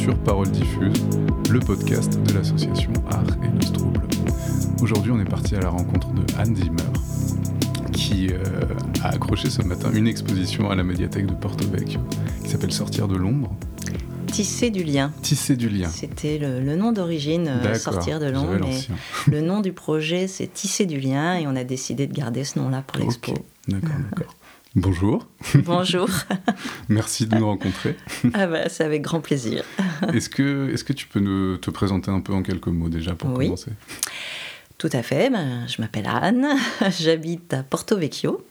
sur Parole Diffuse, le podcast de l'association Art et Nostrouble. Aujourd'hui, on est parti à la rencontre de Anne Zimmer, qui euh, a accroché ce matin une exposition à la médiathèque de Porto Vecchio qui s'appelle Sortir de l'ombre. Tisser du lien. Tisser du lien. C'était le, nom d'origine, euh, Sortir de l'ombre. Mais le nom du projet, c'est Tisser du lien et on a décidé de garder ce nom-là pour l'expo. D'accord, d'accord. Bonjour. Bonjour. Merci de nous rencontrer. ah bah, c'est avec grand plaisir. est-ce que, est que tu peux te présenter un peu en quelques mots déjà pour oui. commencer? Tout à fait. Ben, je m'appelle Anne. J'habite à Porto Vecchio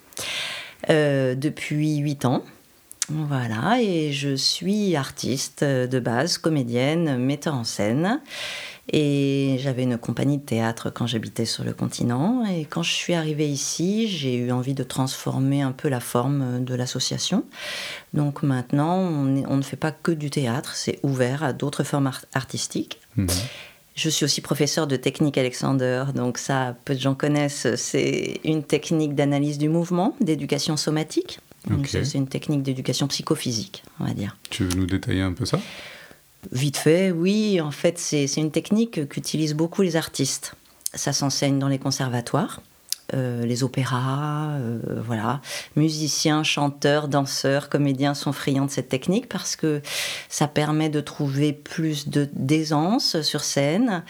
euh, depuis 8 ans. Voilà, et je suis artiste de base, comédienne, metteur en scène. Et j'avais une compagnie de théâtre quand j'habitais sur le continent. Et quand je suis arrivée ici, j'ai eu envie de transformer un peu la forme de l'association. Donc maintenant, on, ne fait pas que du théâtre, c'est ouvert à d'autres formes artistiques. Mhm. Je suis aussi professeur de technique Alexander, donc ça, peu de gens connaissent. C'est une technique d'analyse du mouvement, d'éducation somatique. C'est une technique d'éducation psychophysique, on va dire. Tu veux nous détailler un peu ça? Vite fait, oui. En fait, c'est une technique qu'utilisent beaucoup les artistes. Ça s'enseigne dans les conservatoires. Euh, les opéras, euh, voilà. Musiciens, chanteurs, danseurs, comédiens sont friands de cette technique parce que ça permet de trouver plus d'aisance sur scène,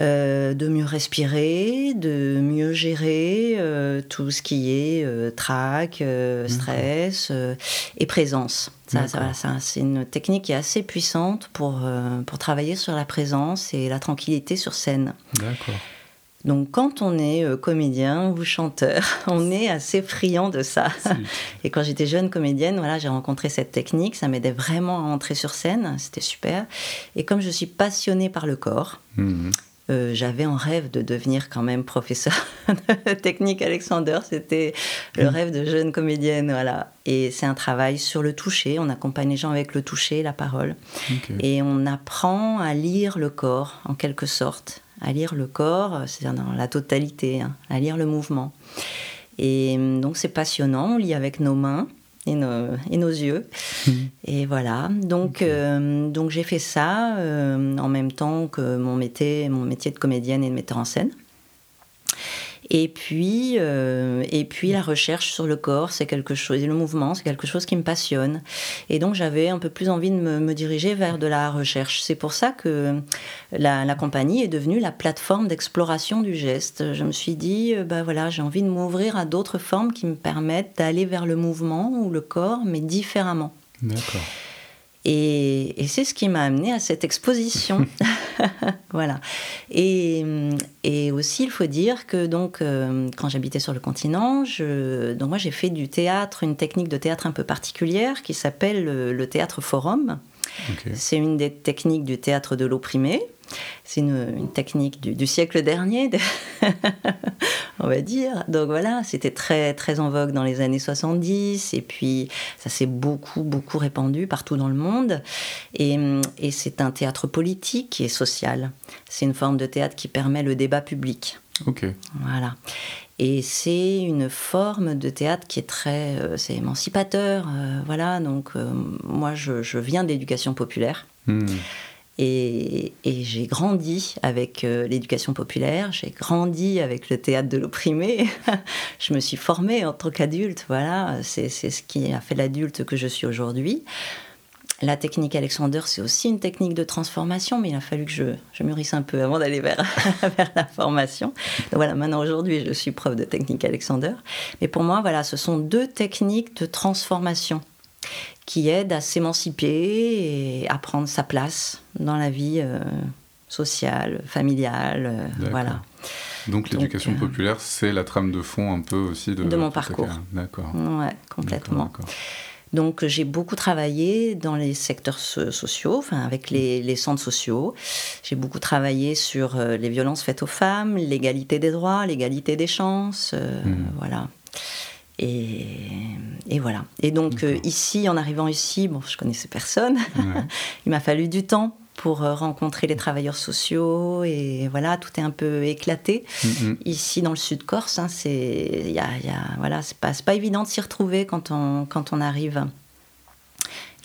euh, de mieux respirer, de mieux gérer euh, tout ce qui est euh, trac, stress et présence. Ça, c'est une technique qui est assez puissante pour, pour travailler sur la présence et la tranquillité sur scène. D'accord. Donc quand on est comédien ou chanteur, on est assez friand de ça. Et quand j'étais jeune comédienne, voilà, j'ai rencontré cette technique, ça m'aidait vraiment à entrer sur scène, c'était super. Et comme je suis passionnée par le corps, mmh. Euh, j'avais en rêve de devenir quand même professeur de technique Alexander. C'était le rêve de jeune comédienne, voilà. Et c'est un travail sur le toucher. On accompagne les gens avec le toucher, la parole. Et on apprend à lire le corps, en quelque sorte. À lire le corps, c'est dans la totalité, hein. à lire le mouvement. Et hum, donc c'est passionnant. On lit avec nos mains et nos, et nos yeux. Et voilà, donc, euh, donc j'ai fait ça euh, en même temps que mon métier, mon métier de comédienne et de metteur en scène. Et puis, euh, et puis la recherche sur le corps, c'est quelque chose, et le mouvement, c'est quelque chose qui me passionne. Et donc j'avais un peu plus envie de me, diriger vers de la recherche. C'est pour ça que la, compagnie est devenue la plateforme d'exploration du geste. Je me suis dit, bah voilà, j'ai envie de m'ouvrir à d'autres formes qui me permettent d'aller vers le mouvement ou le corps, mais différemment. D'accord. Et, c'est ce qui m'a amené à cette exposition. voilà. Et, et, aussi, il faut dire que donc, euh, quand j'habitais sur le continent, je, donc moi j'ai fait du théâtre, une technique de théâtre un peu particulière qui s'appelle le, théâtre forum. C'est une des techniques du théâtre de l'opprimé. C'est une, technique du, siècle dernier, on va dire. Donc voilà, c'était très, très en vogue dans les années 70, et puis ça s'est beaucoup, beaucoup répandu partout dans le monde. Et, et c'est un théâtre politique et social. C'est une forme de théâtre qui permet le débat public. Ok. Voilà. Et c'est une forme de théâtre qui est très, euh, c'est émancipateur, euh, voilà. Donc euh, moi, je, je viens d'éducation populaire. Hmm. Et, j'ai grandi avec euh, l'éducation populaire, j'ai grandi avec le théâtre de l'opprimé. je me suis formée en tant qu'adulte, voilà, c'est ce qui a fait l'adulte que je suis aujourd'hui. La technique Alexander, c'est aussi une technique de transformation, mais il a fallu que je, mûrisse un peu avant d'aller vers, vers la formation. Donc voilà, maintenant aujourd'hui, je suis prof de technique Alexander. Mais pour moi, voilà, ce sont deux techniques de transformation qui aide à s'émanciper et à prendre sa place dans la vie euh, sociale, familiale. Euh, voilà. Donc l'éducation euh, populaire, c'est la trame de fond un peu aussi de, de mon parcours. D'accord. Ouais, complètement. Donc j'ai beaucoup travaillé dans les secteurs sociaux, enfin avec les, les centres sociaux. J'ai beaucoup travaillé sur les violences faites aux femmes, l'égalité des droits, l'égalité des chances, mmh. voilà. Et, et, voilà. Et donc euh, ici, en arrivant ici, bon, je connaissais personne. Il m'a fallu du temps pour euh, rencontrer les travailleurs sociaux et voilà, tout est un peu éclaté. Mm-hmm. Ici, dans le sud Corse, hein, c'est, y a, y a, voilà, c'est pas, pas évident de s'y retrouver quand on, quand on arrive.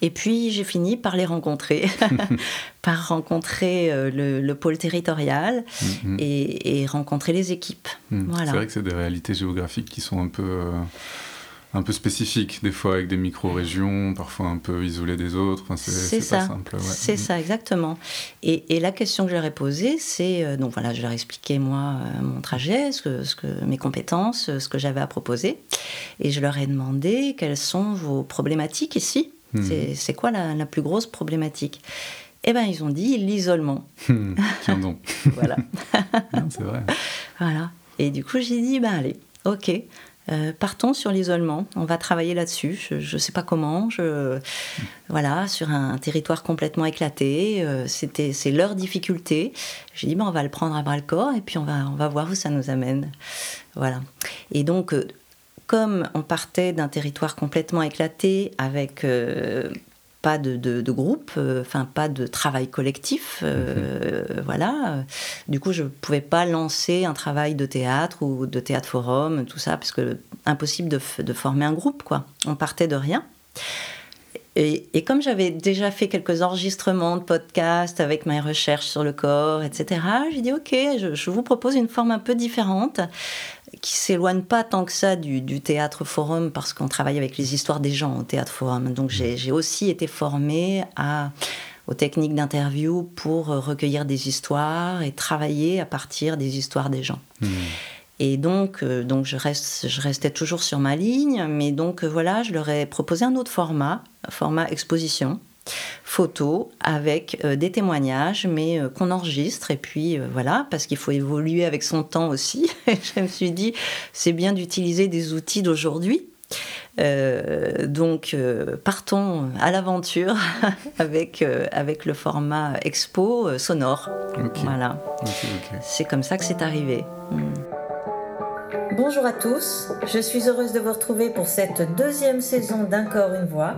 Et puis j'ai fini par les rencontrer, par rencontrer euh, le, pôle territorial mm-hmm. et, rencontrer les équipes. Mm. Voilà. C'est vrai que c'est des réalités géographiques qui sont un peu, euh, un peu spécifiques, des fois avec des micro-régions, parfois un peu isolées des autres. Enfin, c'est ça. Pas simple. C'est mm. ça, exactement. Et, et, la question que je leur ai posée, c'est euh, donc voilà, je leur ai expliqué moi mon trajet, ce que, ce que, mes compétences, ce que j'avais à proposer, et je leur ai demandé quelles sont vos problématiques ici. Hmm. C'est quoi la, plus grosse problématique? Eh bien, ils ont dit l'isolement. Hmm. Tiens donc. voilà. c'est vrai. Voilà. Et du coup, j'ai dit, ben allez, ok, euh, partons sur l'isolement. On va travailler là-dessus. Je ne sais pas comment. Je, voilà, sur un territoire complètement éclaté. Euh, c'était, c'est leur difficulté. J'ai dit, ben, on va le prendre à bras le corps et puis on va, on va voir où ça nous amène. Voilà. Et donc, euh, comme on partait d'un territoire complètement éclaté, avec euh, pas de, groupe, euh, pas de travail collectif, euh, mhm. voilà. Du coup, je ne pouvais pas lancer un travail de théâtre ou de théâtre forum, tout ça, parce que impossible de, de former un groupe, quoi. On partait de rien. Et, comme j'avais déjà fait quelques enregistrements de podcasts avec mes recherches sur le corps, etc., j'ai dit ok, je, vous propose une forme un peu différente qui s'éloigne pas tant que ça du, théâtre forum parce qu'on travaille avec les histoires des gens au théâtre forum. Donc j'ai aussi été formée aux techniques d'interview pour recueillir des histoires et travailler à partir des histoires des gens. Mmh. Et donc, euh, donc je, reste, je restais toujours sur ma ligne, mais donc euh, voilà, je leur ai proposé un autre format, format exposition, photo, avec euh, des témoignages, mais qu'on enregistre. Et puis voilà, parce qu'il faut évoluer avec son temps aussi. je me suis dit, c'est bien d'utiliser des outils d'aujourd'hui. donc partons à l'aventure avec, avec le format expo sonore. Voilà. C'est comme ça que c'est arrivé. Hmm. Bonjour à tous, je suis heureuse de vous retrouver pour cette deuxième saison d'Un corps, une voix.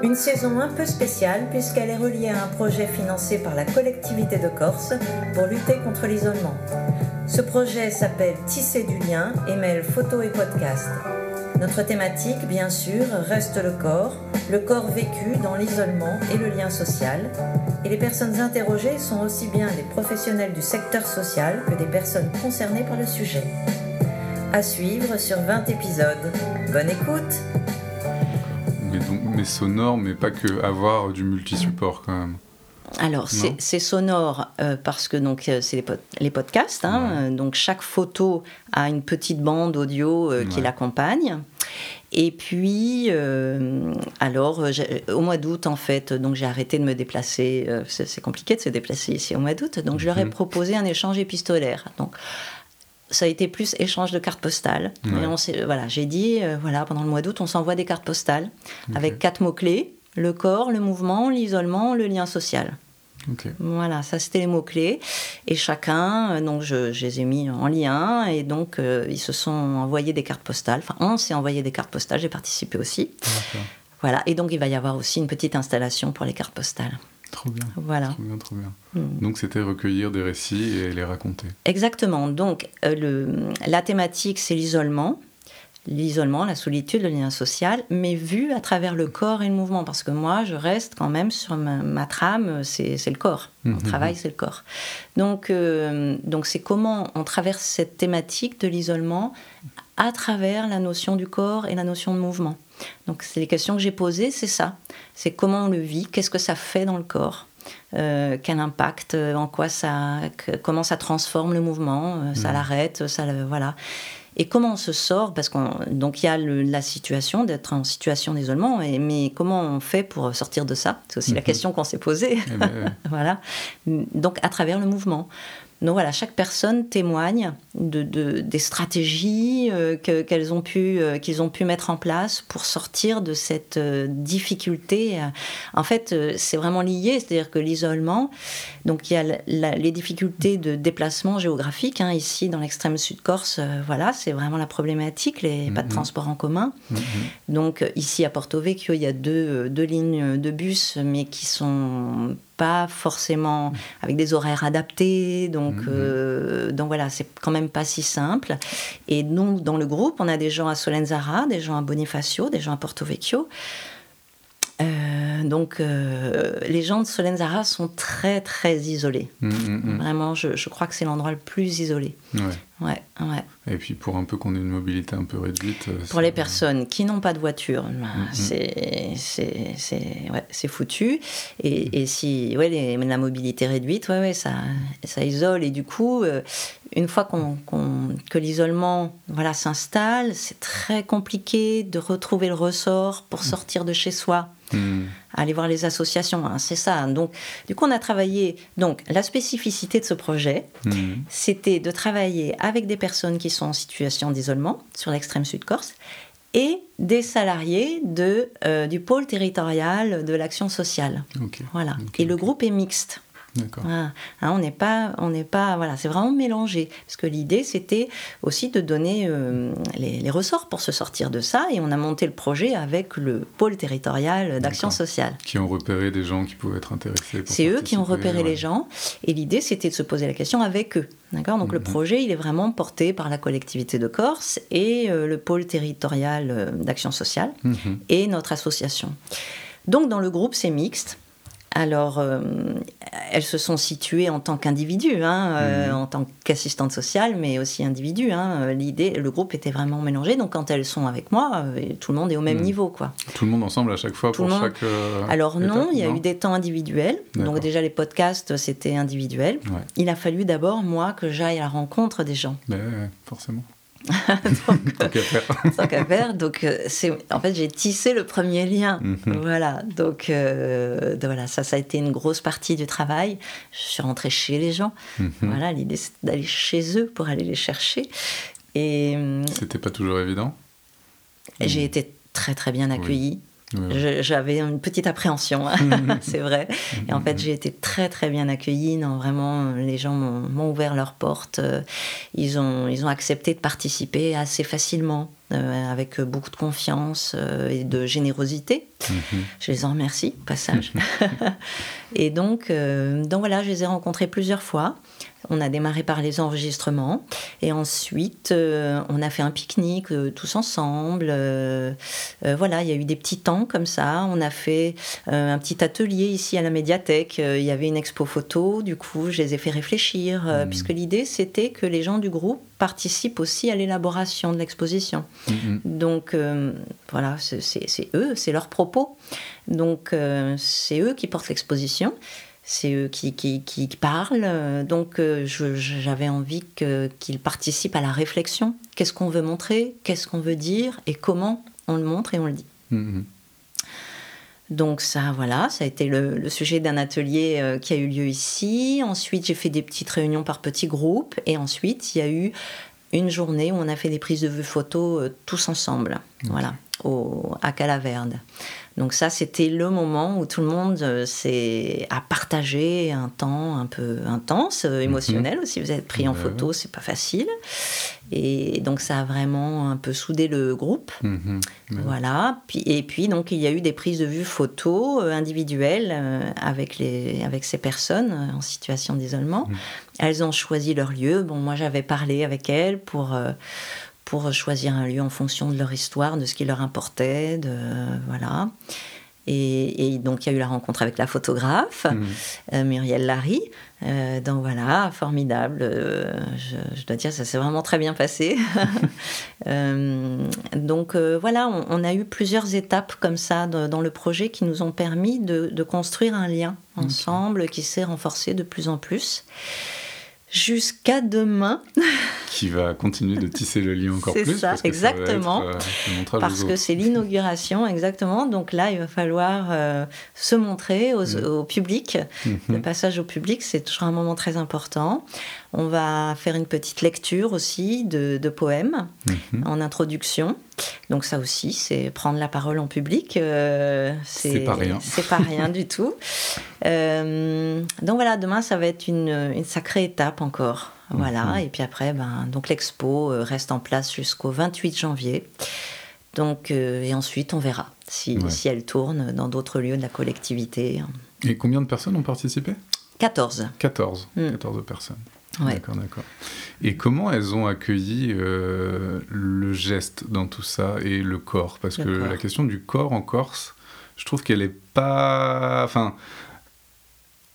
Une saison un peu spéciale puisqu'elle est reliée à un projet financé par la collectivité de Corse pour lutter contre l'isolement. Ce projet s'appelle Tisser du lien et mêle photos et podcasts. Notre thématique, bien sûr, reste le corps, le corps vécu dans l'isolement et le lien social. Et les personnes interrogées sont aussi bien des professionnels du secteur social que des personnes concernées par le sujet à suivre sur 20 épisodes. Bonne écoute Mais, donc, mais sonore, mais pas que avoir du multi-support quand même. Alors, c'est sonore euh, parce que donc euh, c'est les, podcasts. Hein, donc, chaque photo a une petite bande audio euh, qui l'accompagne. Et puis, alors, au mois d'août, en fait, donc j'ai arrêté de me déplacer. c'est compliqué de se déplacer ici au mois d'août. Donc, je leur ai mhm. proposé un échange épistolaire. Donc, ça a été plus échange de cartes postales. voilà, j'ai dit, euh, voilà, pendant le mois d'août, on s'envoie des cartes postales avec quatre mots-clés le corps, le mouvement, l'isolement, le lien social. Voilà, ça c'était les mots-clés. Et chacun, euh, donc je, les ai mis en lien, et donc euh, ils se sont envoyés des cartes postales. Enfin, on s'est envoyé des cartes postales, j'ai participé aussi. Voilà, et donc il va y avoir aussi une petite installation pour les cartes postales. Trop bien. Voilà. Trop bien, trop bien. Hmm. Donc c'était recueillir des récits et les raconter. Exactement. Donc euh, le, la thématique, c'est l'isolement. L'isolement, la solitude, le lien social, mais vu à travers le corps et le mouvement. Parce que moi, je reste quand même sur ma, trame, c'est le corps. Mon mhm. travail, c'est le corps. Donc, euh, donc c'est comment on traverse cette thématique de l'isolement à travers la notion du corps et la notion de mouvement. Donc c'est les questions que j'ai posées, c'est ça. C'est comment on le vit, qu'est-ce que ça fait dans le corps, euh, quel impact, euh, en quoi ça, comment ça transforme le mouvement, euh, ça mmh. l'arrête, ça voilà. Et comment on se sort Parce qu'on donc il y a la situation d'être en situation d'isolement, mais comment on fait pour sortir de ça? C'est aussi la mmh. question qu'on s'est posée. Eh ben, voilà. Donc à travers le mouvement. Donc voilà, chaque personne témoigne de, des stratégies euh, qu'elles ont pu euh, qu'ils ont pu mettre en place pour sortir de cette euh, difficulté. En fait, c'est vraiment lié, c'est-à-dire que l'isolement, donc il y a les difficultés de déplacement géographique hein, ici dans l'extrême sud Corse. voilà, c'est vraiment la problématique, les pas de mm-hmm. transport en commun. Mm-hmm. Donc ici à Porto Vecchio, il y a deux, deux lignes de bus, mais qui sont pas forcément avec des horaires adaptés. Donc, mhm. euh, donc voilà, c'est quand même pas si simple. Et nous, dans le groupe, on a des gens à Solenzara, des gens à Bonifacio, des gens à Porto Vecchio. Euh, donc, les gens de Solenzara sont très, très isolés. Mmh, mmh. Vraiment, je, je, crois que c'est l'endroit le plus isolé. Ouais. Ouais, ouais. Et puis pour un peu qu'on ait une mobilité un peu réduite. Pour les personnes qui n'ont pas de voiture, ben, c'est ouais, foutu. Et, et, si ouais, les, la mobilité réduite, ouais, ouais, ça, ça isole. Et du coup, une fois qu'on que l'isolement voilà, s'installe, c'est très compliqué de retrouver le ressort pour sortir de chez soi. Hmm. Aller voir les associations, hein, c'est ça. Donc, du coup, on a travaillé. Donc, la spécificité de ce projet, hmm. c'était de travailler avec des personnes qui sont en situation d'isolement sur l'extrême sud Corse et des salariés de, euh, du pôle territorial de l'action sociale. Voilà. et le groupe est mixte. Hein, on n'est pas, on n'est pas, voilà, c'est vraiment mélangé. Parce que l'idée, c'était aussi de donner euh, les, ressorts pour se sortir de ça. Et on a monté le projet avec le pôle territorial d'action sociale. Qui ont repéré des gens qui pouvaient être intéressés. C'est eux qui ont repéré les gens. Et l'idée, c'était de se poser la question avec eux. D'accord? Donc le mhm. projet, il est vraiment porté par la collectivité de Corse et euh, le pôle territorial euh, d'action sociale mhm. et notre association. Donc dans le groupe, c'est mixte. Alors, euh, elles se sont situées en tant qu'individus, hein, euh, mhm. en tant qu'assistantes sociales, mais aussi individus. Hein. L'idée, le groupe était vraiment mélangé. Donc, quand elles sont avec moi, euh, tout le monde est au même mhm. niveau, quoi. Tout le monde ensemble à chaque fois pour chaque. Alors non, il y a eu des temps individuels. Donc déjà les podcasts, c'était individuel. Il a fallu d'abord moi que j'aille à la rencontre des gens. Ben, forcément. donc, tant qu'à faire. Donc, euh, c'est, en fait, j'ai tissé le premier lien. Mhm. Voilà. Donc, euh, voilà, ça, ça a été une grosse partie du travail. Je suis rentrée chez les gens. Mhm. Voilà, l'idée, c'est d'aller chez eux pour aller les chercher. Et. Euh, C'était pas toujours évident? J'ai été très, très bien accueillie. J'avais une petite appréhension, hein, c'est vrai. Et en fait, j'ai été très très bien accueillie. Non, vraiment, les gens m'ont ouvert leurs portes. Euh, ils ont, ils ont accepté de participer assez facilement, euh, avec beaucoup de confiance euh, et de générosité. Mhm. Je les en remercie, passage. et donc, donc voilà, je les ai rencontrés plusieurs fois. On a démarré par les enregistrements et ensuite euh, on a fait un pique-nique euh, tous ensemble. Euh, voilà, il y a eu des petits temps comme ça. On a fait un petit atelier ici à la médiathèque. il y avait une expo photo. Du coup, je les ai fait réfléchir mmh. puisque l'idée c'était que les gens du groupe participent aussi à l'élaboration de l'exposition. Mmh. Donc voilà, c'est eux, c'est leurs propos. Donc c'est eux qui portent l'exposition c'est eux qui, qui, qui, parlent. Donc euh, j'avais envie qu'ils participent à la réflexion. Qu'est-ce qu'on veut montrer? Qu'est-ce qu'on veut dire? Et comment on le montre et on le dit mm-hmm. Donc ça, voilà, ça a été le, sujet d'un atelier euh, qui a eu lieu ici. Ensuite, j'ai fait des petites réunions par petits groupes. Et ensuite, il y a eu une journée où on a fait des prises de vue photos euh, tous ensemble, voilà, au, à Calaverde. Donc ça, c'était le moment où tout le monde euh, s'est a partagé un temps un peu intense, euh, émotionnel aussi. Vous êtes pris en photo, c'est pas facile. Et donc ça a vraiment un peu soudé le groupe. Mhm. Voilà. et puis donc il y a eu des prises de vue photos euh, individuelles avec les avec ces personnes en situation d'isolement. Mhm. Elles ont choisi leur lieu. Bon, moi j'avais parlé avec elles pour pour choisir un lieu en fonction de leur histoire, de ce qui leur importait, de voilà. Et, donc il y a eu la rencontre avec la photographe mmh. euh, Muriel Larry. Euh, donc voilà, formidable. Euh, je, dois dire, ça s'est vraiment très bien passé. donc voilà, on, a eu plusieurs étapes comme ça dans le projet qui nous ont permis de, construire un lien ensemble qui s'est renforcé de plus en plus jusqu'à demain. Qui va continuer de tisser le lien encore plus. C'est ça, exactement. Euh, parce que c'est l'inauguration, exactement. Donc là, il va falloir euh, se montrer au public. Mhm. Le passage au public, c'est toujours un moment très important. On va faire une petite lecture aussi de, poèmes mhm. en introduction. Donc ça aussi, c'est prendre la parole en public. Euh, c'est pas rien. C'est pas rien du tout. Euh, donc voilà, demain, ça va être une, sacrée étape encore. Voilà. Mhm. Et puis après, ben, donc l'expo euh, reste en place jusqu'au 28 janvier. Donc, et ensuite, on verra si, si elle tourne dans d'autres lieux de la collectivité. Et combien de personnes ont participé? 14. 14. 14 personnes. D'accord, d'accord. Et comment elles ont accueilli euh, le geste dans tout ça et le corps? Parce que la question du corps en Corse, je trouve qu'elle est pas. Enfin,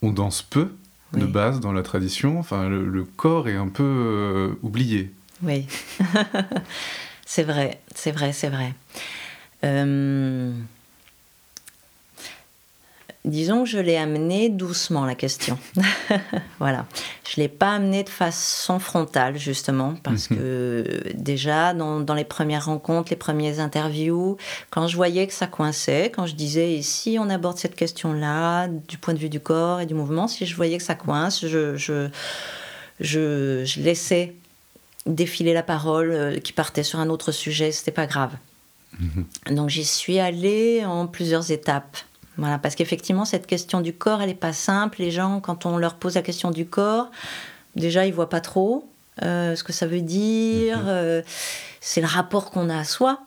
on danse peu de base dans la tradition. Enfin, le, corps est un peu euh, oublié. Oui, c'est vrai, c'est vrai, c'est vrai. Euh, disons que je l'ai amené doucement la question. voilà. Je ne l'ai pas amené de façon frontale, justement, parce mhm. que déjà, dans, les premières rencontres, les premières interviews, quand je voyais que ça coinçait, quand je disais, et si on aborde cette question-là, du point de vue du corps et du mouvement, si je voyais que ça coince, je, je, je, laissais défiler la parole euh, qui partait sur un autre sujet, c'était pas grave. Mhm. Donc j'y suis allée en plusieurs étapes. Voilà, parce qu'effectivement, cette question du corps, elle n'est pas simple. Les gens, quand on leur pose la question du corps, déjà, ils voient pas trop euh, ce que ça veut dire. Mhm. Euh, c'est le rapport qu'on a à soi,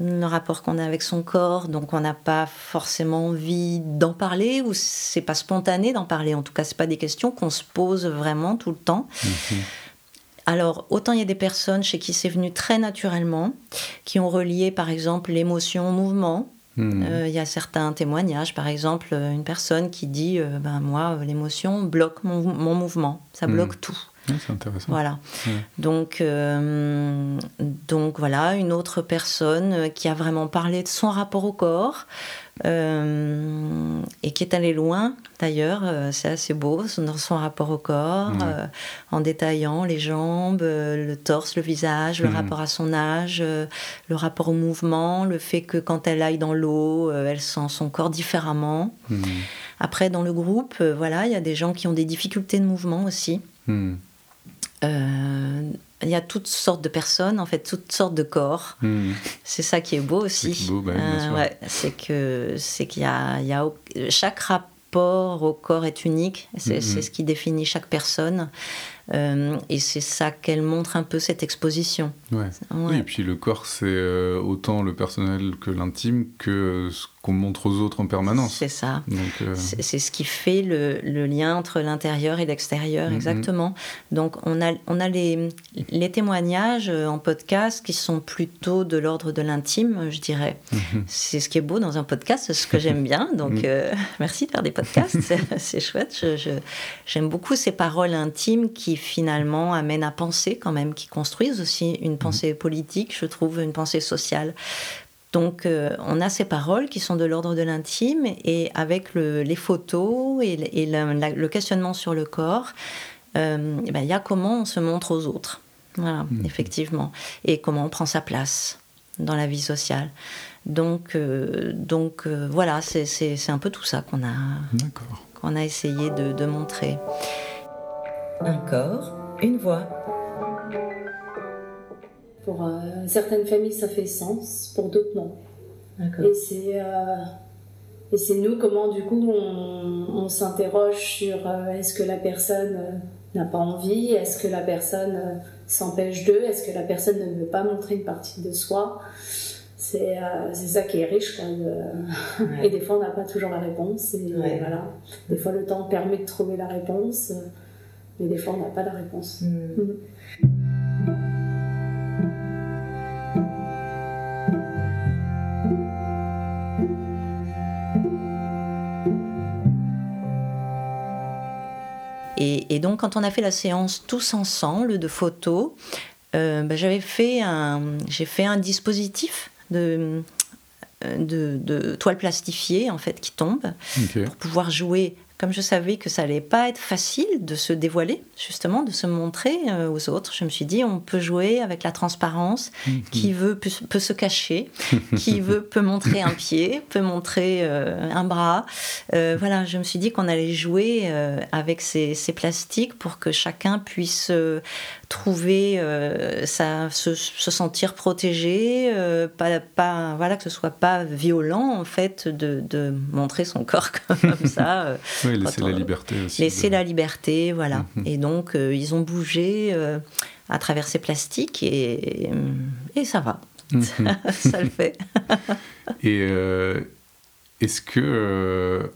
le rapport qu'on a avec son corps. Donc, on n'a pas forcément envie d'en parler, ou c'est pas spontané d'en parler. En tout cas, c'est pas des questions qu'on se pose vraiment tout le temps. Mhm. Alors, autant il y a des personnes chez qui c'est venu très naturellement, qui ont relié par exemple l'émotion au mouvement, Hmm. Euh, il y a certains témoignages, par exemple, euh, une personne qui dit euh, ben, Moi, l'émotion bloque mon, mouvement, ça hmm. bloque tout. c'est intéressant. Voilà. Donc, donc, voilà, une autre personne qui a vraiment parlé de son rapport au corps, euh, et qui est allé loin d'ailleurs, euh, c'est assez beau dans son rapport au corps, euh, en détaillant les jambes, le torse, le visage, le mhm. rapport à son âge, le rapport au mouvement, le fait que quand elle aille dans l'eau, elle sent son corps différemment. Mhm. Après, dans le groupe, voilà, il y a des gens qui ont des difficultés de mouvement aussi. Il y a toutes sortes de personnes, en fait, toutes sortes de corps. Hmm. C'est ça qui est beau aussi. Bah euh, c'est que c'est qu'il y a, il y a chaque rapport au corps est unique. C'est hmm, hmm. ce qui définit chaque personne. Euh, et c'est ça qu'elle montre un peu cette exposition. Oui, et puis le corps, c'est euh, autant le personnel que l'intime que ce qu'on montre aux autres en permanence. C'est ça. Euh, c'est ce qui fait le, le lien entre l'intérieur et l'extérieur, mm-hmm. exactement. Donc on a, on a les, les, témoignages en podcast qui sont plutôt de l'ordre de l'intime, je dirais. Mm-hmm. C'est ce qui est beau dans un podcast, c'est ce que j'aime bien. Donc mm. merci de faire des podcasts, c'est chouette. J'aime beaucoup ces paroles intimes qui finalement amènent à penser quand même, qui construisent aussi une mhm. pensée politique, je trouve, une pensée sociale. Donc euh, on a ces paroles qui sont de l'ordre de l'intime et avec les photos et, le questionnement sur le corps, euh, eh ben, il y a comment on se montre aux autres. Voilà, mhm. effectivement. Et comment on prend sa place dans la vie sociale. Donc, euh, donc voilà, c'est un peu tout ça qu'on a, qu'on a essayé de, de montrer. Un corps, une voix. Pour euh, certaines familles, ça fait sens, pour d'autres, non. Et c'est euh, et c'est nous comment du coup on, s'interroge sur euh, est-ce que la personne n'a pas envie, est-ce que la personne s'empêche d'eux, est-ce que la personne ne veut pas montrer une partie de soi. C'est ça qui est riche. Et des fois, on n'a pas toujours la réponse. Et voilà. Des fois, le temps permet de trouver la réponse. Mais des fois, on n'a pas la réponse. Hmm. Et, donc, quand on a fait la séance tous ensemble de photos, euh, bah, j'avais fait un, j'ai fait un dispositif de, de, de toile plastifiée en fait qui tombe pour pouvoir jouer comme je savais que ça allait pas être facile de se dévoiler, justement, de se montrer euh, aux autres, je me suis dit, on peut jouer avec la transparence. Mhm. Qui veut peut, se cacher, qui veut peut montrer un pied, peut montrer euh, un bras. Euh, voilà, je me suis dit qu'on allait jouer avec ces, ces, plastiques pour que chacun puisse trouver, ça, se, sentir protégé, pas, pas, voilà, que ce soit pas violent en fait de, de montrer son corps comme ça. Euh, oui, laisser la liberté aussi. Laisser la liberté, voilà. Mhm. Et donc ils ont bougé à travers ces plastiques et, et ça va. Mhm. ça, le fait. et est-ce que,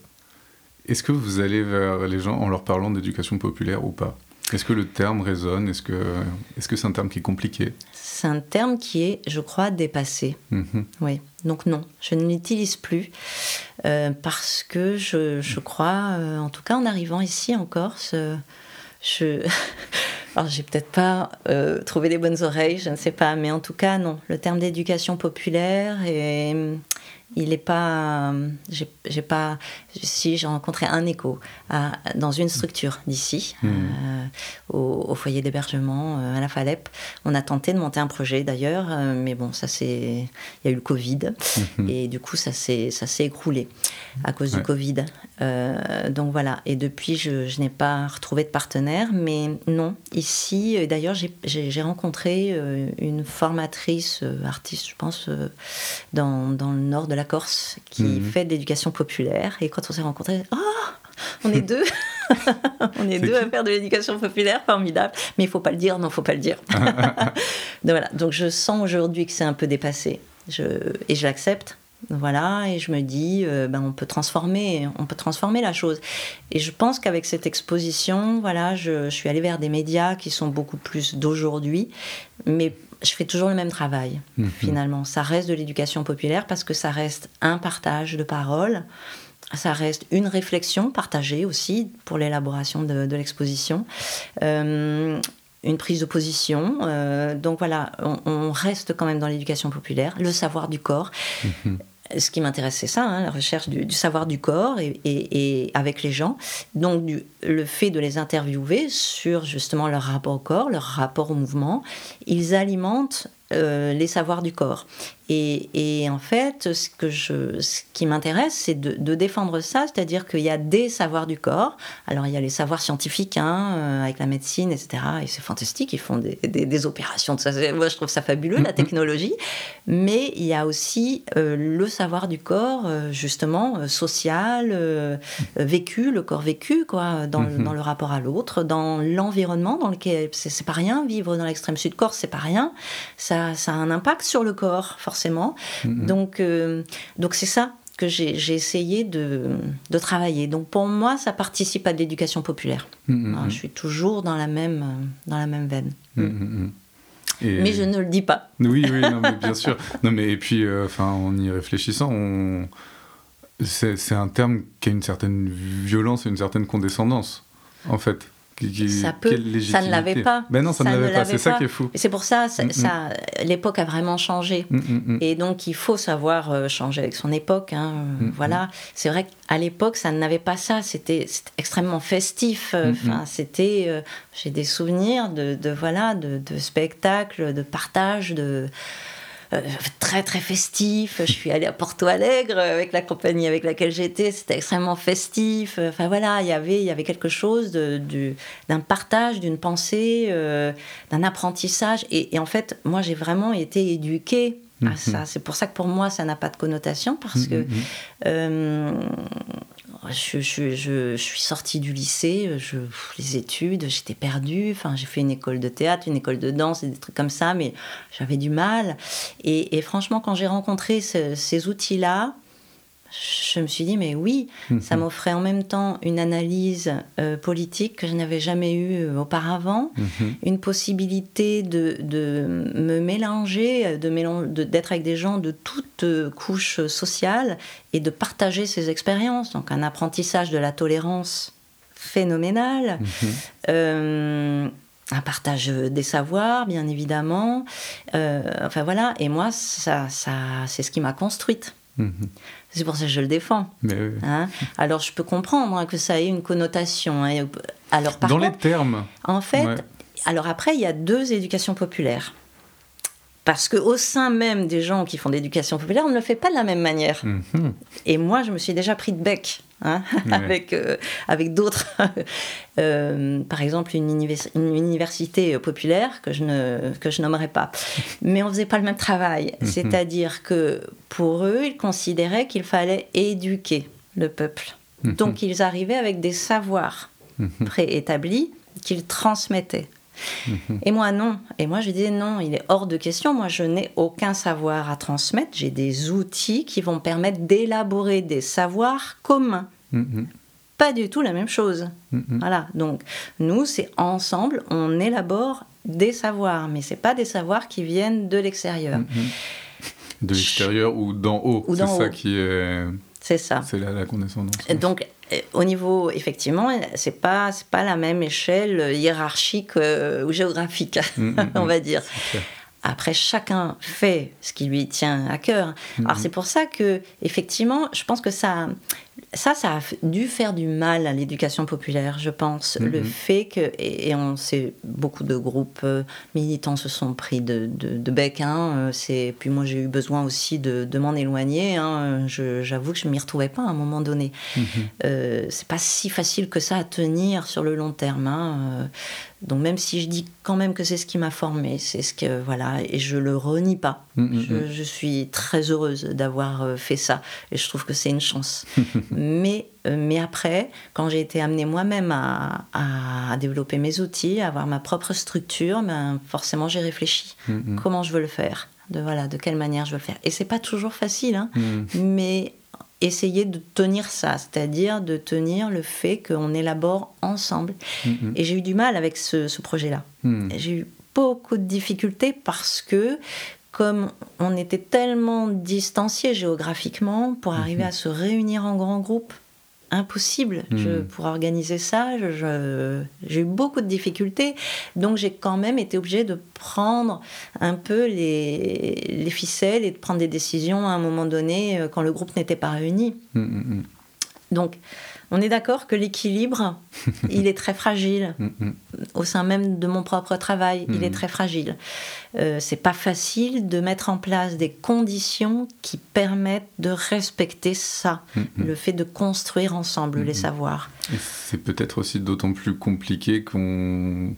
est-ce que vous allez vers les gens en leur parlant d'éducation populaire ou pas? Est-ce que le terme résonne? Est-ce que est-ce que c'est un terme qui est compliqué? C'est un terme qui est, je crois, dépassé. Mhm. Oui. Donc non, je ne l'utilise plus. Parce que je, je crois, en tout cas en arrivant ici en Corse, je... Alors, j'ai peut-être pas trouvé les bonnes oreilles, je ne sais pas, mais en tout cas, non. Le terme d'éducation populaire et il n'est pas. J'ai pas. Si j'ai rencontré un écho dans une structure d'ici, hmm. euh, au, foyer d'hébergement euh, à la Falep. On a tenté de monter un projet d'ailleurs, euh, mais bon, ça c'est. Il y a eu le Covid hmm. et du coup ça s'est ça s'est écroulé à cause du Covid. donc voilà. Et depuis, je, je n'ai pas retrouvé de partenaire, mais non. Ici, d'ailleurs, j'ai rencontré une formatrice artiste, je pense, dans, dans le nord de la Corse qui mhm. fait de l'éducation populaire. Et quand on s'est rencontrés, oh, on est deux On est, deux à faire de l'éducation populaire, formidable. Mais il faut pas le dire, non, faut pas le dire. donc voilà, donc je sens aujourd'hui que c'est un peu dépassé. Je, et je l'accepte. Voilà, et je me dis, euh, ben, on peut transformer, on peut transformer la chose. Et je pense qu'avec cette exposition, voilà, je, je, suis allée vers des médias qui sont beaucoup plus d'aujourd'hui, mais je fais toujours le même travail, mhm. finalement. Ça reste de l'éducation populaire parce que ça reste un partage de paroles, ça reste une réflexion partagée aussi pour l'élaboration de, l'exposition. Euh, une prise de position. Euh, donc voilà, on, reste quand même dans l'éducation populaire, le savoir du corps. Mhm ce qui m'intéresse, c'est ça, hein, la recherche du, savoir du corps et, avec les gens. Donc, le fait de les interviewer sur justement leur rapport au corps, leur rapport au mouvement, ils alimentent euh, les savoirs du corps. Et, en fait, ce, que je, ce qui m'intéresse, c'est de, défendre ça, c'est-à-dire qu'il y a des savoirs du corps. Alors, il y a les savoirs scientifiques, hein, euh, avec la médecine, etc. Et c'est fantastique, ils font des, des, opérations. De ça. Moi, je trouve ça fabuleux, la mm-hmm. technologie. Mais il y a aussi euh, le savoir du corps, justement, social, vécu, le corps vécu, quoi, dans, mm-hmm. dans le rapport à l'autre, dans l'environnement dans lequel. C'est pas rien, vivre dans l'extrême sud Corse, c'est pas rien. Ça ça, a un impact sur le corps, forcément. Mm-hmm. Donc, euh, donc c'est ça que j'ai essayé de, de, travailler. Donc pour moi, ça participe à l'éducation populaire. Mm-hmm. je suis toujours dans la même, dans la même veine. Mm-hmm. Mais je ne le dis pas. Oui, oui, non, mais bien sûr. Non, mais et puis, euh, en y réfléchissant, on... c'est un terme qui a une certaine violence et une certaine condescendance, en fait ça peut, ça ne l'avait pas. Ben non, ça, ne l'avait pas, c'est ça qui est fou. C'est pour ça, ça, mm, mm. l'époque a vraiment changé. Mm, et donc, il faut savoir euh, changer avec son époque. Hein, voilà. C'est vrai qu'à l'époque, ça n'avait pas ça. C'était extrêmement festif. Euh, enfin, c'était. Euh, j'ai des souvenirs de, de voilà, de, de, spectacles, de partage, de euh, très très festif. Je suis allée à Porto Alegre avec la compagnie avec laquelle j'étais, c'était extrêmement festif. Enfin voilà, il y avait il y avait quelque chose d'un partage, d'une pensée, euh, d'un apprentissage. Et, en fait, moi j'ai vraiment été éduquée à mhm. ça. C'est pour ça que pour moi ça n'a pas de connotation parce mhm, que mhm. Euh, je, suis sortie du lycée, les études, j'étais perdue. Enfin, j'ai fait une école de théâtre, une école de danse et des trucs comme ça, mais j'avais du mal. Et, franchement, quand j'ai rencontré ces outils-là, je me suis dit, mais oui, mhm. ça m'offrait en même temps une analyse euh, politique que je n'avais jamais eue euh, auparavant, mhm. une possibilité de, de, me mélanger, de d'être avec des gens de toutes euh, couches sociales et de partager ces expériences. Donc un apprentissage de la tolérance phénoménal. Mhm. un partage des savoirs, bien évidemment. enfin voilà, et moi, ça, ça, c'est ce qui m'a construite. C'est pour ça que je le défends. Hein. Alors je peux comprendre hein, que ça ait une connotation. Hein. Alors, Dans les termes. En fait, alors après, il y a deux éducations populaires. Parce qu'au sein même des gens qui font de l'éducation populaire, on ne le fait pas de la même manière. Mhm. Et moi, je me suis déjà pris de bec hein, avec, euh, avec d'autres. Euh, par exemple, une, une, université populaire que je, ne, que je nommerai pas. Mais on ne faisait pas le même travail. Mhm. C'est-à-dire que pour eux, ils considéraient qu'il fallait éduquer le peuple. Mhm. Donc, ils arrivaient avec des savoirs préétablis qu'ils transmettaient. Et moi, non. Et moi, je disais non, il est hors de question. Moi, je n'ai aucun savoir à transmettre. J'ai des outils qui vont permettre d'élaborer des savoirs communs. Pas du tout la même chose. Voilà. Donc, nous, c'est ensemble, on élabore des savoirs, mais c'est pas des savoirs qui viennent de l'extérieur. De l'extérieur ou d'en haut. C'est ça qui est C'est ça. C'est la, la condescendance. Donc, au niveau, effectivement, c'est pas c'est pas la même échelle hiérarchique ou géographique, mm, mm, on va dire. Après, chacun fait ce qui lui tient à cœur. Alors, c'est pour ça que, effectivement, je pense que ça, ça, ça a dû faire du mal à l'éducation populaire, je pense. Le mhm. fait que, et, on sait, beaucoup de groupes euh, militants se sont pris de, de, bec. Hein, euh, puis moi, j'ai eu besoin aussi de, de m'en éloigner. Hein, J'avoue que je ne m'y retrouvais pas à un moment donné. Mhm. Euh, c'est pas si facile que ça à tenir sur le long terme. Hein, euh. Donc même si je dis quand même que c'est ce qui m'a formé, c'est ce que voilà, et je le renie pas. Mhm, je, je, suis très heureuse d'avoir fait ça, et je trouve que c'est une chance. mais, euh, mais après, quand j'ai été amenée moi-même à, à, développer mes outils, à avoir ma propre structure, ben, forcément j'ai réfléchi. Comment je veux le faire de, voilà, de quelle manière je veux le faire. Et c'est pas toujours facile, hein, mm. mais essayer de tenir ça, c'est-à-dire de tenir le fait qu'on élabore ensemble. Mm-hmm. Et j'ai eu du mal avec ce, ce projet-là. Mm. J'ai eu beaucoup de difficultés parce que comme on était tellement distanciés géographiquement, pour arriver à se réunir en grand groupe, impossible mhm. pour organiser ça. J'ai eu beaucoup de difficultés, donc j'ai quand même été obligée de prendre un peu les, ficelles et de prendre des décisions à un moment donné euh, quand le groupe n'était pas réuni. Mhm, donc, on est d'accord que l'équilibre, il est très fragile. Mm, mm. Au sein même de mon propre travail, il est mm. très fragile. Euh, c'est pas facile de mettre en place des conditions qui permettent de respecter ça, le fait de construire ensemble les savoirs. C'est peut-être aussi d'autant plus compliqué qu'on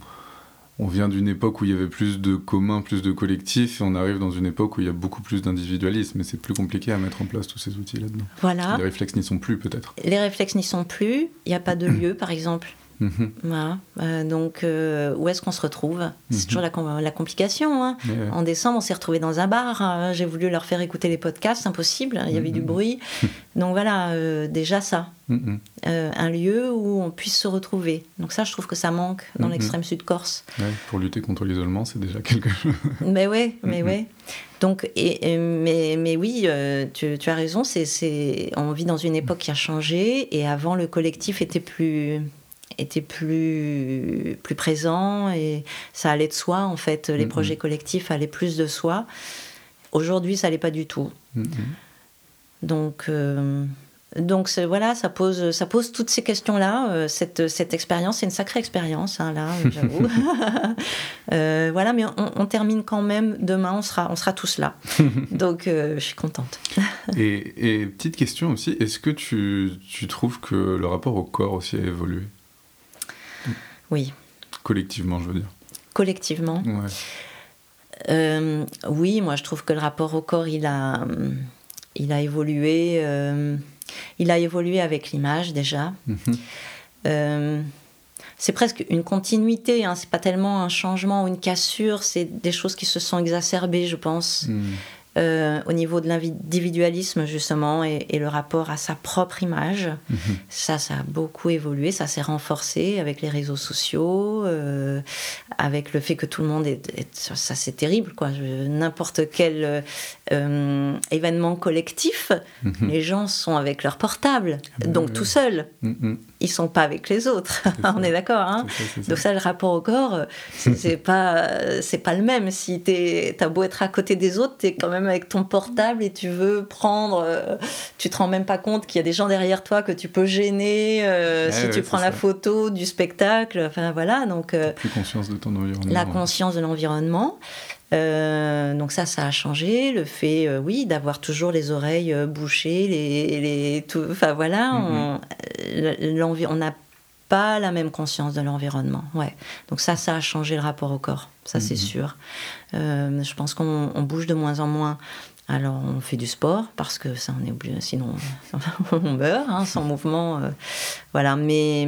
on vient d'une époque où il y avait plus de communs, plus de collectifs, et on arrive dans une époque où il y a beaucoup plus d'individualisme, et c'est plus compliqué à mettre en place tous ces outils là-dedans. Voilà. Les réflexes n'y sont plus, peut-être. Les réflexes n'y sont plus. Il n'y a pas de lieu, par exemple. Mhm. Voilà. Euh, donc, euh, où est-ce qu'on se retrouve? C'est mhm. toujours la, la complication. Hein. En décembre, on s'est retrouvé dans un bar. Hein. J'ai voulu leur faire écouter les podcasts, impossible. Il y avait du mhm. bruit. donc voilà, euh, déjà ça. un lieu où on puisse se retrouver. Donc ça, je trouve que ça manque dans l'extrême sud Corse. pour lutter contre l'isolement, c'est déjà quelque chose. mais oui, mais oui. Donc, et, mais, mais oui, tu, tu, as raison. C'est, on vit dans une époque qui a changé. Et avant, le collectif était plus était plus, plus présent et ça allait de soi en fait. Les mm-hmm. projets collectifs allaient plus de soi. Aujourd'hui, ça allait pas du tout. Mm-hmm. Donc, euh, donc voilà, ça pose, ça pose toutes ces questions-là. Euh, cette, cette expérience, c'est une sacrée expérience, hein, là, j'avoue. Euh, voilà, mais on, termine quand même demain, on sera, on sera tous là. Donc je suis contente. et, et, petite question aussi, est-ce que tu, tu trouves que le rapport au corps aussi a évolué? Oui. Collectivement, je veux dire. Collectivement euh, Oui, moi je trouve que le rapport au corps, il a, il a évolué. Euh, il a évolué avec l'image déjà. Mhm. Euh, c'est presque une continuité, hein, c'est pas tellement un changement ou une cassure, c'est des choses qui se sont exacerbées, je pense. Mhm. Euh, au niveau de l'individualisme justement et, le rapport à sa propre image. Mhm. Ça, ça a beaucoup évolué, ça s'est renforcé avec les réseaux sociaux, euh, avec le fait que tout le monde est... ça, c'est terrible, quoi. N'importe quel euh, événement collectif, mhm. les gens sont avec leur portable, ah ben donc tout seuls. Mhm. Ils sont pas avec les autres. On est d'accord, hein Donc ça, le rapport au corps, c'est pas, c'est pas le même. Si t'as beau être à côté des autres, t'es quand même avec ton portable et tu veux prendre, euh, tu te rends même pas compte qu'il y a des gens derrière toi que tu peux gêner euh, si tu prends la photo du spectacle. Enfin voilà, donc. Euh, plus conscience de ton environnement. La conscience de l'environnement. donc ça, ça a changé. Le fait, oui, d'avoir toujours les oreilles bouchées, les, les tout, enfin voilà, mm-hmm. on n'a pas la même conscience de l'environnement. Ouais. Donc ça, ça a changé le rapport au corps. Ça, c'est mhm. sûr. Euh, je pense qu'on bouge de moins en moins. Alors, on fait du sport parce que ça, on est obligé, sinon on meurt hein, sans mouvement. Euh, voilà, mais,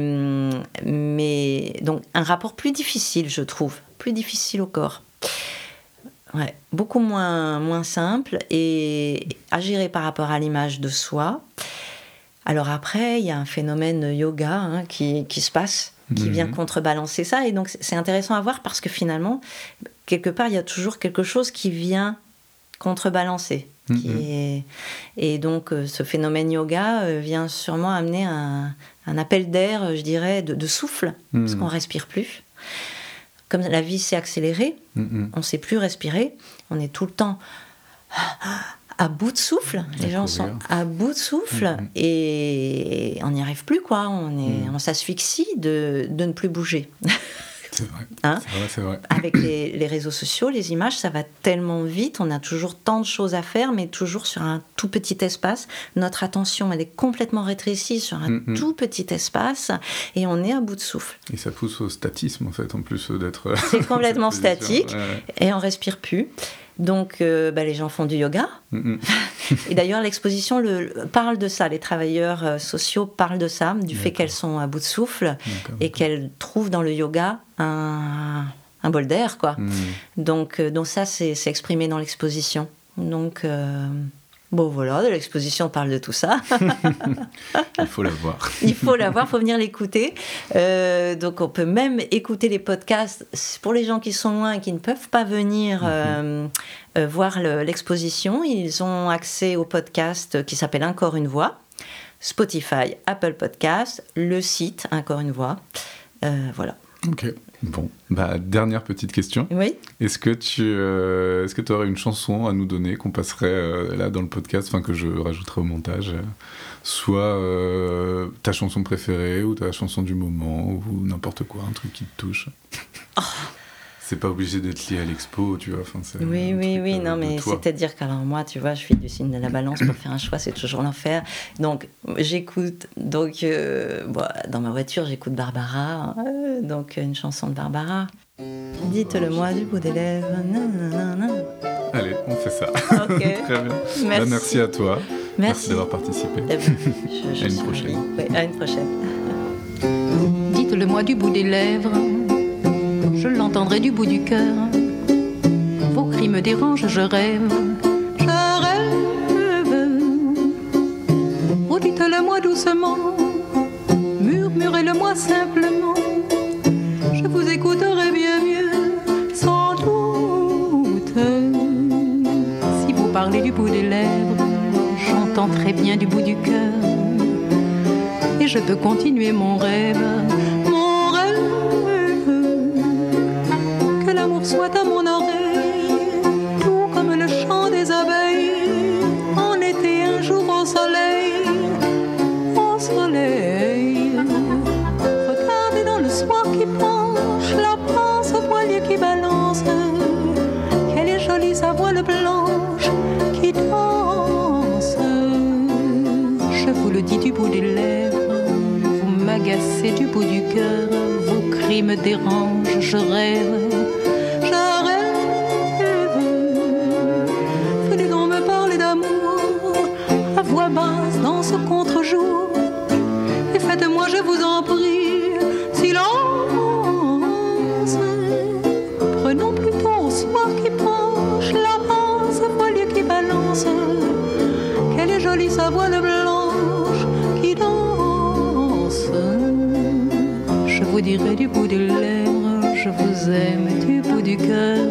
mais donc un rapport plus difficile, je trouve, plus difficile au corps. Ouais, beaucoup moins, moins simple et à gérer par rapport à l'image de soi. Alors après, il y a un phénomène yoga hein, qui, qui, se passe, qui mhm. vient contrebalancer ça. Et donc c'est intéressant à voir parce que finalement, quelque part, il y a toujours quelque chose qui vient contrebalancer. Mm-hmm. Et donc, ce phénomène yoga vient sûrement amener un, appel d'air, je dirais, de, souffle, parce qu'on respire plus. Comme la vie s'est accélérée, on ne sait plus respirer, on est tout le temps à bout de souffle. Les gens sont à bout de souffle mm-hmm. et on n'y arrive plus, quoi. On, est, mm. on s'asphyxie de, de, ne plus bouger. Hein c'est vrai. Avec les, les, réseaux sociaux, les images, ça va tellement vite. On a toujours tant de choses à faire, mais toujours sur un tout petit espace. Notre attention, elle est complètement rétrécie sur un tout petit espace et on est à bout de souffle. Et ça pousse au statisme, en fait, en plus d'être. C'est complètement statique et on respire plus. Donc, euh, bah, les gens font du yoga. et d'ailleurs, l'exposition parle de ça. Les travailleurs euh, sociaux parlent de ça, du fait qu'elles sont à bout de souffle et qu'elles trouvent dans le yoga un, bol d'air, quoi. Mm. Donc, euh, donc ça, c'est exprimé dans l'exposition. Donc, Bon voilà, l'exposition parle de tout ça. il faut la voir. il faut la voir, il faut venir l'écouter. Euh, donc on peut même écouter les podcasts pour les gens qui sont loin et qui ne peuvent pas venir mhm. euh, euh, voir l'exposition. ils ont accès au podcast qui s'appelle Encore une voix, Spotify, Apple Podcast, le site Encore une voix. voilà. Ok. Bon, bah, dernière petite question. Oui. Est-ce que tu euh, est-ce que tu aurais une chanson à nous donner qu'on passerait euh, là dans le podcast, enfin que je rajouterai au montage euh, Soit ta chanson préférée ou ta chanson du moment ou n'importe quoi, un truc qui te touche? Oh c'est pas obligé d'être lié à l'expo, tu vois. Enfin, oui, oui, oui, non, mais c'est-à-dire qu'alors moi, tu vois, je suis du signe de la balance pour faire un choix, c'est toujours l'enfer. Donc, j'écoute, donc, euh, dans ma voiture, j'écoute Barbara, euh, donc une chanson de Barbara. Dites-le moi du bout des lèvres. Allez, on fait ça. Ok. Très bien. Bah, merci. merci à toi. Merci, d'avoir participé. À une prochaine. Oui, à une prochaine. Dites-le moi du bout des lèvres je l'entendrai du bout du cœur. Vos cris me dérangent, je rêve, je rêve. Oh, dites-le-moi doucement, murmurez-le-moi simplement. Je vous écouterai bien mieux, sans doute. Si vous parlez du bout des lèvres, j'entends très bien du bout du cœur. Et je peux continuer mon rêve soit à mon oreille, tout comme le chant des abeilles, en été un jour au soleil, au soleil. Regardez dans le soir qui penche, la pince au voilier qui balance, quelle est jolie sa voile blanche qui danse. Je vous le dis du bout des lèvres, vous m'agacez du bout du cœur, vos cris me dérangent, je rêve du bout des lèvres, je vous aime du bout du cœur.